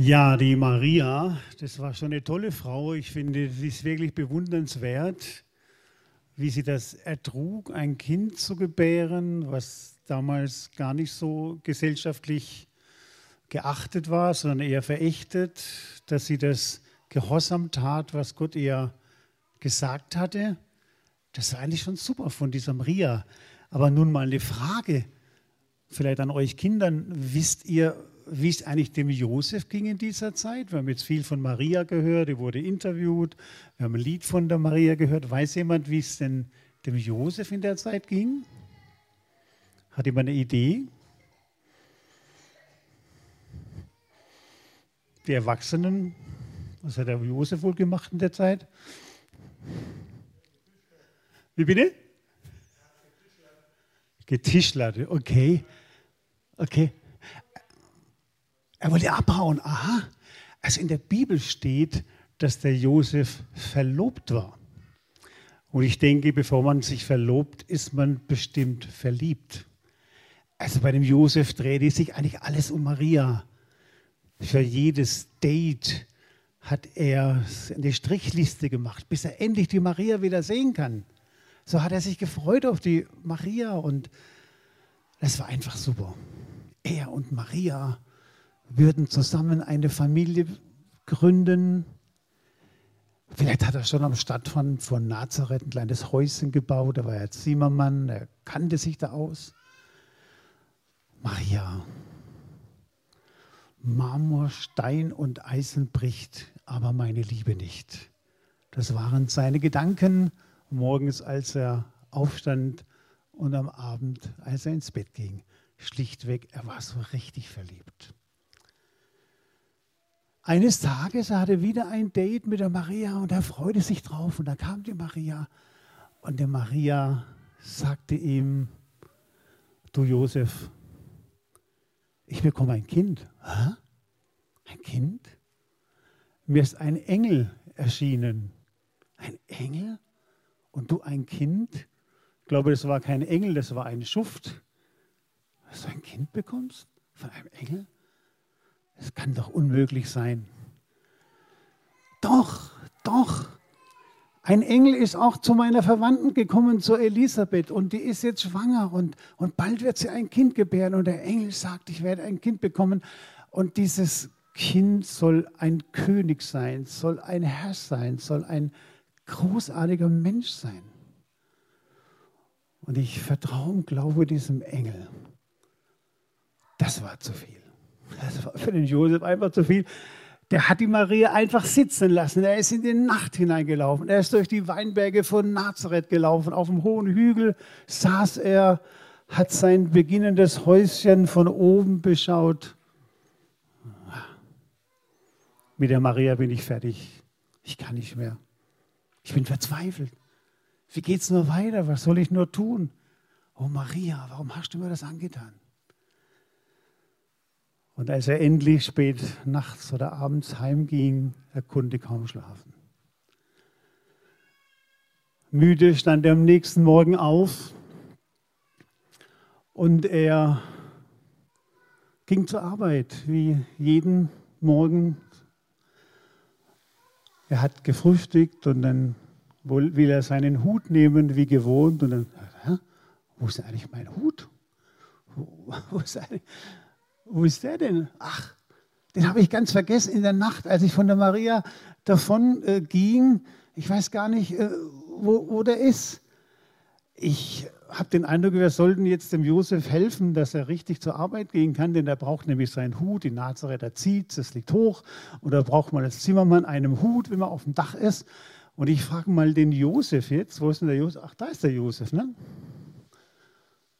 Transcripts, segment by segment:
Ja, die Maria, das war schon eine tolle Frau. Ich finde, sie ist wirklich bewundernswert, wie sie das ertrug, ein Kind zu gebären, was damals gar nicht so gesellschaftlich geachtet war, sondern eher verächtet, dass sie das Gehorsam tat, was Gott ihr gesagt hatte. Das war eigentlich schon super von dieser Maria. Aber nun mal eine Frage, vielleicht an euch Kindern. Wisst ihr, wie es eigentlich dem Josef ging in dieser Zeit. Wir haben jetzt viel von Maria gehört, die wurde interviewt. Wir haben ein Lied von der Maria gehört. Weiß jemand, wie es denn dem Josef in der Zeit ging? Hat jemand eine Idee? Die Erwachsenen, was hat der Josef wohl gemacht in der Zeit? Wie bitte? Getischlert, okay. Okay. Er wollte abhauen. Aha. Also in der Bibel steht, dass der Josef verlobt war. Und ich denke, bevor man sich verlobt, ist man bestimmt verliebt. Also bei dem Josef drehte sich eigentlich alles um Maria. Für jedes Date hat er eine Strichliste gemacht, bis er endlich die Maria wieder sehen kann. So hat er sich gefreut auf die Maria und das war einfach super. Er und Maria würden zusammen eine Familie gründen. Vielleicht hat er schon am Stadtrand von Nazareth ein kleines Häuschen gebaut. Er war ja Zimmermann, er kannte sich da aus. Maria. Marmor, Stein und Eisen bricht, aber meine Liebe nicht. Das waren seine Gedanken morgens, als er aufstand und am Abend, als er ins Bett ging. Schlichtweg, er war so richtig verliebt. Eines Tages er hatte wieder ein Date mit der Maria und er freute sich drauf. Und da kam die Maria und der Maria sagte ihm, du Josef, ich bekomme ein Kind. Hä? Ein Kind? Mir ist ein Engel erschienen. Ein Engel? Und du ein Kind? Ich glaube, das war kein Engel, das war ein Schuft. Dass du ein Kind bekommst von einem Engel? Es kann doch unmöglich sein. Doch, doch. Ein Engel ist auch zu meiner Verwandten gekommen, zu Elisabeth, und die ist jetzt schwanger und, und bald wird sie ein Kind gebären. Und der Engel sagt, ich werde ein Kind bekommen. Und dieses Kind soll ein König sein, soll ein Herr sein, soll ein großartiger Mensch sein. Und ich vertraue und glaube diesem Engel. Das war zu viel. Das war für den Josef einfach zu viel. Der hat die Maria einfach sitzen lassen. Er ist in die Nacht hineingelaufen. Er ist durch die Weinberge von Nazareth gelaufen. Auf dem hohen Hügel saß er, hat sein beginnendes Häuschen von oben beschaut. Mit der Maria bin ich fertig. Ich kann nicht mehr. Ich bin verzweifelt. Wie geht es nur weiter? Was soll ich nur tun? Oh Maria, warum hast du mir das angetan? Und als er endlich spät nachts oder abends heimging, er konnte kaum schlafen. Müde stand er am nächsten Morgen auf und er ging zur Arbeit, wie jeden Morgen. Er hat gefrühstückt und dann will er seinen Hut nehmen, wie gewohnt. Und dann, wo ist eigentlich mein Hut? Wo, wo ist eigentlich? Wo ist der denn? Ach, den habe ich ganz vergessen in der Nacht, als ich von der Maria davon äh, ging. Ich weiß gar nicht, äh, wo, wo der ist. Ich habe den Eindruck, wir sollten jetzt dem Josef helfen, dass er richtig zur Arbeit gehen kann, denn er braucht nämlich seinen Hut. Die Nazarether zieht, das liegt hoch. Da braucht man als Zimmermann einen Hut, wenn man auf dem Dach ist. Und ich frage mal den Josef jetzt. Wo ist denn der Josef? Ach, da ist der Josef, ne?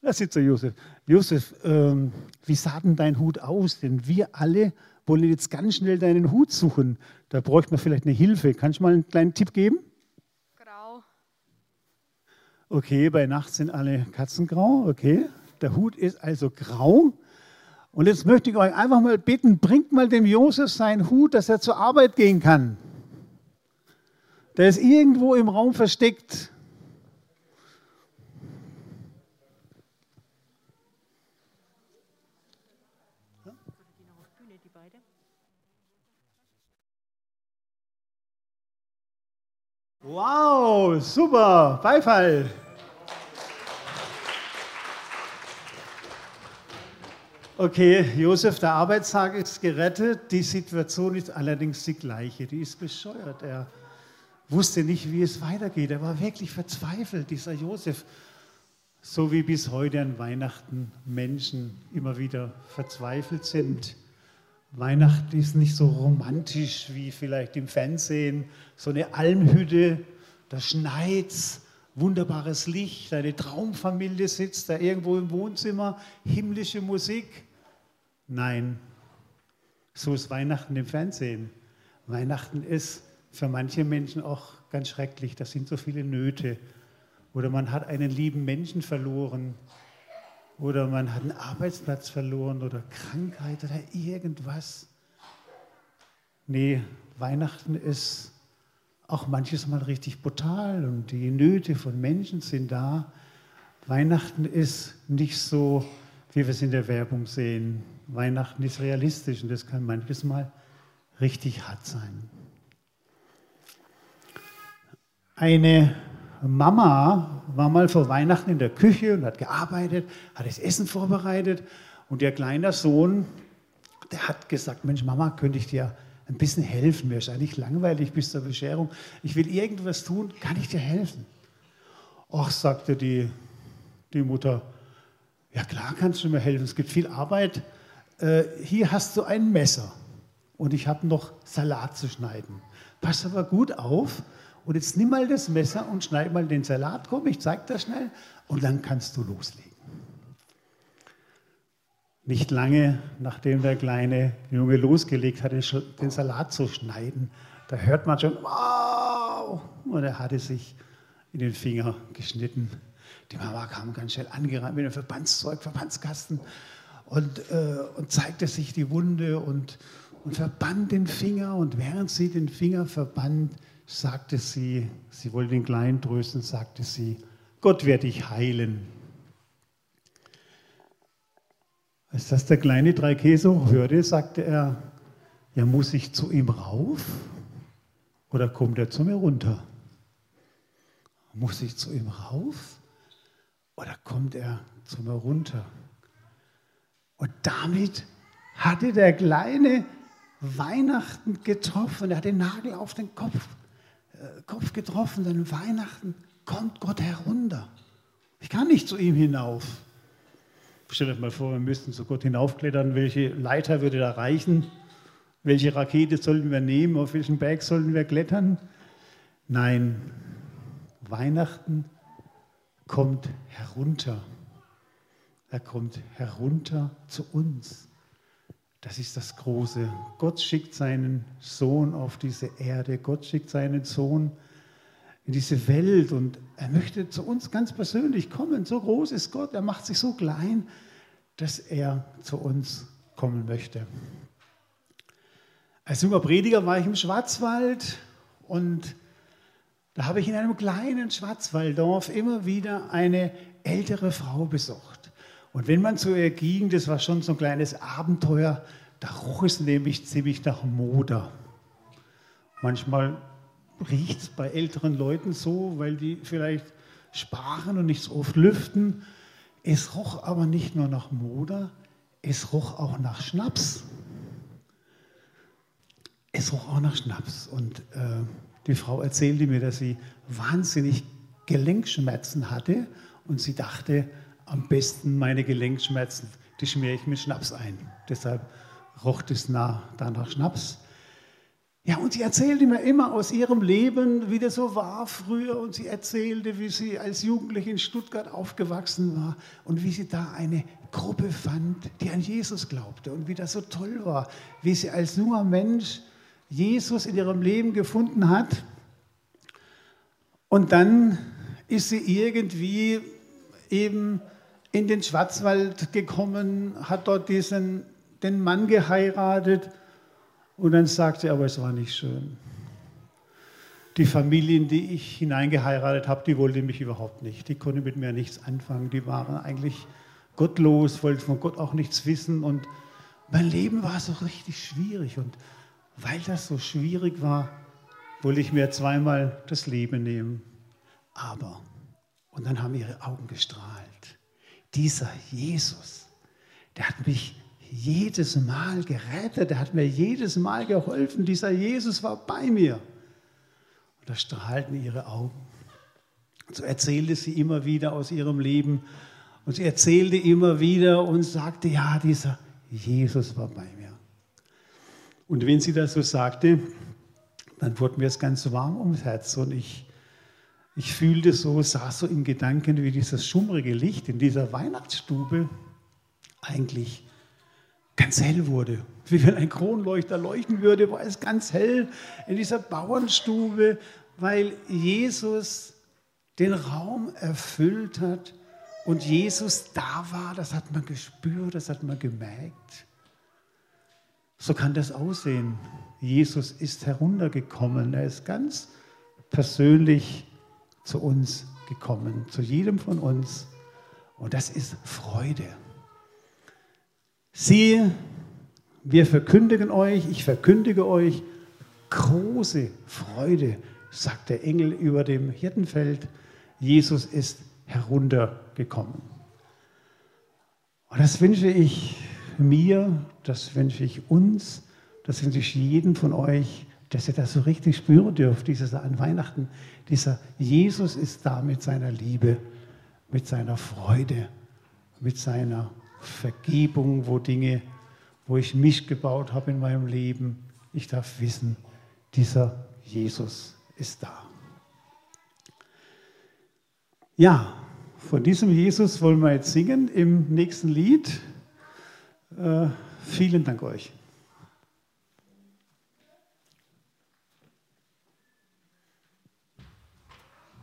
Da sitzt der Josef. Josef, ähm, wie sah denn dein Hut aus? Denn wir alle wollen jetzt ganz schnell deinen Hut suchen. Da bräuchte man vielleicht eine Hilfe. Kannst du mal einen kleinen Tipp geben? Grau. Okay, bei Nacht sind alle Katzen grau. Okay, der Hut ist also grau. Und jetzt möchte ich euch einfach mal bitten, bringt mal dem Josef seinen Hut, dass er zur Arbeit gehen kann. Der ist irgendwo im Raum versteckt. weiter. Wow, super, Beifall. Okay, Josef, der Arbeitstag ist gerettet. Die Situation ist allerdings die gleiche. Die ist bescheuert. Er wusste nicht, wie es weitergeht. Er war wirklich verzweifelt, dieser Josef. So wie bis heute an Weihnachten Menschen immer wieder verzweifelt sind. Weihnachten ist nicht so romantisch wie vielleicht im Fernsehen. So eine Almhütte, da schneit's, wunderbares Licht, eine Traumfamilie sitzt da irgendwo im Wohnzimmer, himmlische Musik. Nein, so ist Weihnachten im Fernsehen. Weihnachten ist für manche Menschen auch ganz schrecklich. Da sind so viele Nöte. Oder man hat einen lieben Menschen verloren. Oder man hat einen Arbeitsplatz verloren oder Krankheit oder irgendwas. Nee, Weihnachten ist auch manches Mal richtig brutal und die Nöte von Menschen sind da. Weihnachten ist nicht so, wie wir es in der Werbung sehen. Weihnachten ist realistisch und das kann manches Mal richtig hart sein. Eine Mama war mal vor Weihnachten in der Küche und hat gearbeitet, hat das Essen vorbereitet und ihr kleiner Sohn, der hat gesagt, Mensch Mama, könnte ich dir ein bisschen helfen? Mir ist eigentlich langweilig bis zur Bescherung. Ich will irgendwas tun, kann ich dir helfen? Ach, sagte die, die Mutter, ja klar kannst du mir helfen, es gibt viel Arbeit. Äh, hier hast du ein Messer und ich habe noch Salat zu schneiden. Pass aber gut auf, und jetzt nimm mal das Messer und schneid mal den Salat. Komm, ich zeig das schnell. Und dann kannst du loslegen. Nicht lange, nachdem der kleine Junge losgelegt hatte, den Salat zu schneiden, da hört man schon, wow! Und er hatte sich in den Finger geschnitten. Die Mama kam ganz schnell angerannt mit dem Verbandszeug, Verbandskasten und, äh, und zeigte sich die Wunde und, und verband den Finger. Und während sie den Finger verband, sagte sie, sie wollte den Kleinen trösten, sagte sie, Gott wird dich heilen. Als das der kleine Dreikäse hörte, sagte er, ja, muss ich zu ihm rauf oder kommt er zu mir runter? Muss ich zu ihm rauf oder kommt er zu mir runter? Und damit hatte der Kleine Weihnachten getroffen. Er hat den Nagel auf den Kopf Kopf getroffen, denn Weihnachten kommt Gott herunter. Ich kann nicht zu ihm hinauf. Stellt euch mal vor, wir müssten zu Gott hinaufklettern. Welche Leiter würde da reichen? Welche Rakete sollten wir nehmen? Auf welchen Berg sollten wir klettern? Nein, Weihnachten kommt herunter. Er kommt herunter zu uns. Das ist das Große. Gott schickt seinen Sohn auf diese Erde. Gott schickt seinen Sohn in diese Welt und er möchte zu uns ganz persönlich kommen. So groß ist Gott. Er macht sich so klein, dass er zu uns kommen möchte. Als junger Prediger war ich im Schwarzwald und da habe ich in einem kleinen Schwarzwalddorf immer wieder eine ältere Frau besucht. Und wenn man zu ihr ging, das war schon so ein kleines Abenteuer, da roch es nämlich ziemlich nach Moder. Manchmal riecht es bei älteren Leuten so, weil die vielleicht sparen und nicht so oft lüften. Es roch aber nicht nur nach Moder, es roch auch nach Schnaps. Es roch auch nach Schnaps. Und äh, die Frau erzählte mir, dass sie wahnsinnig Gelenkschmerzen hatte und sie dachte, am besten meine Gelenkschmerzen, die schmiere ich mit Schnaps ein. Deshalb roch es nah, danach Schnaps. Ja, und sie erzählte mir immer aus ihrem Leben, wie das so war früher. Und sie erzählte, wie sie als Jugendliche in Stuttgart aufgewachsen war und wie sie da eine Gruppe fand, die an Jesus glaubte und wie das so toll war, wie sie als junger Mensch Jesus in ihrem Leben gefunden hat. Und dann ist sie irgendwie eben in den Schwarzwald gekommen, hat dort diesen, den Mann geheiratet und dann sagte er, aber es war nicht schön. Die Familie, in die ich hineingeheiratet habe, die wollte mich überhaupt nicht. Die konnte mit mir nichts anfangen. Die waren eigentlich gottlos, wollten von Gott auch nichts wissen. Und mein Leben war so richtig schwierig. Und weil das so schwierig war, wollte ich mir zweimal das Leben nehmen. Aber, und dann haben ihre Augen gestrahlt. Dieser Jesus, der hat mich jedes Mal gerettet, der hat mir jedes Mal geholfen. Dieser Jesus war bei mir. Und da strahlten ihre Augen. Und so erzählte sie immer wieder aus ihrem Leben. Und sie erzählte immer wieder und sagte, ja, dieser Jesus war bei mir. Und wenn sie das so sagte, dann wurde mir es ganz warm ums Herz und ich, ich fühlte so, saß so in Gedanken, wie dieses schummrige Licht in dieser Weihnachtsstube eigentlich ganz hell wurde. Wie wenn ein Kronleuchter leuchten würde, war es ganz hell in dieser Bauernstube, weil Jesus den Raum erfüllt hat und Jesus da war. Das hat man gespürt, das hat man gemerkt. So kann das aussehen. Jesus ist heruntergekommen. Er ist ganz persönlich zu uns gekommen, zu jedem von uns. Und das ist Freude. Siehe, wir verkündigen euch, ich verkündige euch große Freude, sagt der Engel über dem Hirtenfeld. Jesus ist heruntergekommen. Und das wünsche ich mir, das wünsche ich uns, das wünsche ich jedem von euch, dass ihr das so richtig spüren dürft, dieses an Weihnachten. Dieser Jesus ist da mit seiner Liebe, mit seiner Freude, mit seiner Vergebung, wo Dinge, wo ich mich gebaut habe in meinem Leben. Ich darf wissen, dieser Jesus ist da. Ja, von diesem Jesus wollen wir jetzt singen im nächsten Lied. Äh, vielen Dank euch.